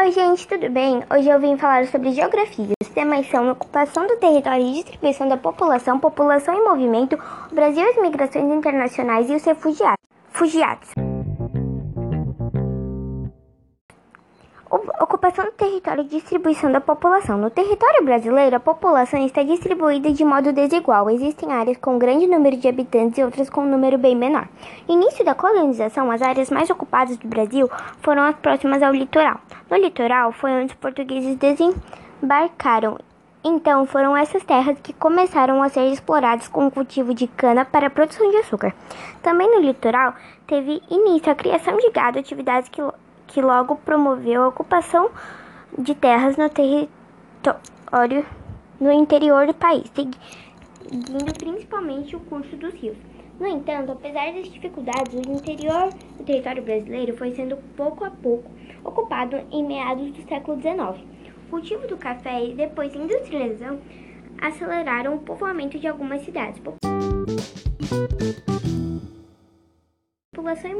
Oi, gente, tudo bem? Hoje eu vim falar sobre geografia. Os temas são ocupação do território e distribuição da população, população em movimento, o Brasil as migrações internacionais e os refugiados. Fugiados. Ocupação do território e distribuição da população. No território brasileiro, a população está distribuída de modo desigual. Existem áreas com grande número de habitantes e outras com um número bem menor. No início da colonização, as áreas mais ocupadas do Brasil foram as próximas ao litoral. No litoral foi onde os portugueses desembarcaram. Então, foram essas terras que começaram a ser exploradas com o cultivo de cana para a produção de açúcar. Também no litoral teve início a criação de gado, atividades que que logo promoveu a ocupação de terras no território no interior do país, seguindo principalmente o curso dos rios. No entanto, apesar das dificuldades, o interior do território brasileiro foi sendo pouco a pouco ocupado em meados do século XIX. O cultivo do café e depois a industrialização aceleraram o povoamento de algumas cidades. População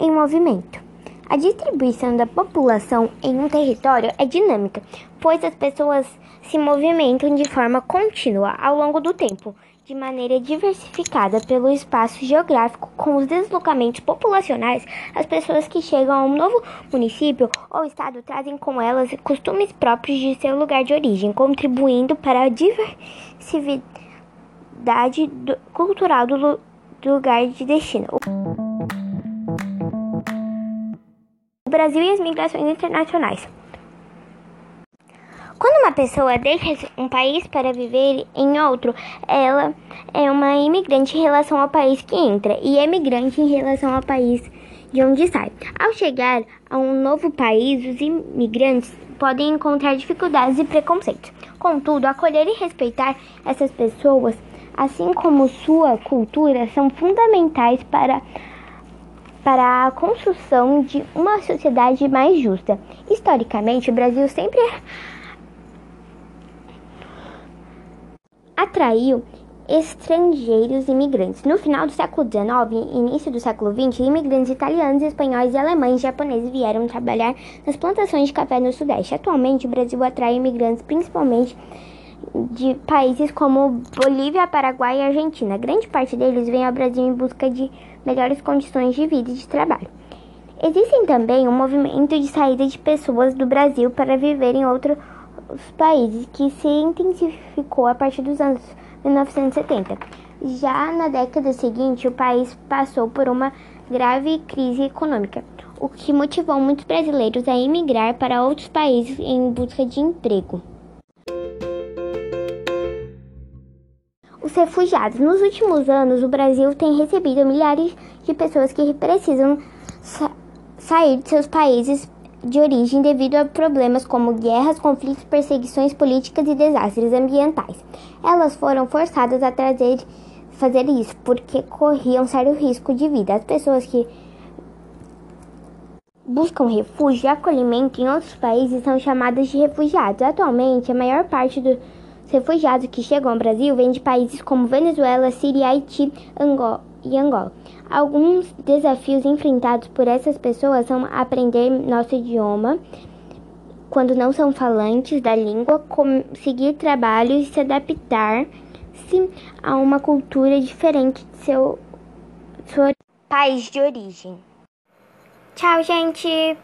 em movimento. A distribuição da população em um território é dinâmica, pois as pessoas se movimentam de forma contínua ao longo do tempo, de maneira diversificada pelo espaço geográfico, com os deslocamentos populacionais. As pessoas que chegam a um novo município ou estado trazem com elas costumes próprios de seu lugar de origem, contribuindo para a diversidade cultural do lugar de destino. Brasil e as migrações internacionais. Quando uma pessoa deixa um país para viver em outro, ela é uma imigrante em relação ao país que entra e emigrante em relação ao país de onde sai. Ao chegar a um novo país, os imigrantes podem encontrar dificuldades e preconceitos. Contudo, acolher e respeitar essas pessoas, assim como sua cultura, são fundamentais para para a construção de uma sociedade mais justa. Historicamente, o Brasil sempre atraiu estrangeiros imigrantes. No final do século XIX e início do século XX, imigrantes italianos, espanhóis, alemães e japoneses vieram trabalhar nas plantações de café no Sudeste. Atualmente, o Brasil atrai imigrantes principalmente de países como Bolívia, Paraguai e Argentina. Grande parte deles vem ao Brasil em busca de melhores condições de vida e de trabalho. Existem também um movimento de saída de pessoas do Brasil para viver em outros países que se intensificou a partir dos anos 1970. Já na década seguinte, o país passou por uma grave crise econômica, o que motivou muitos brasileiros a emigrar para outros países em busca de emprego. os refugiados. Nos últimos anos, o Brasil tem recebido milhares de pessoas que precisam sa sair de seus países de origem devido a problemas como guerras, conflitos, perseguições políticas e desastres ambientais. Elas foram forçadas a trazer, fazer isso porque corriam sério risco de vida. As pessoas que buscam refúgio e acolhimento em outros países são chamadas de refugiados. Atualmente, a maior parte do refugiados que chegam ao Brasil vêm de países como Venezuela, Síria, Haiti Angola, e Angola. Alguns desafios enfrentados por essas pessoas são aprender nosso idioma quando não são falantes da língua, conseguir trabalho e se adaptar-se a uma cultura diferente de seu, seu país de origem. Tchau, gente!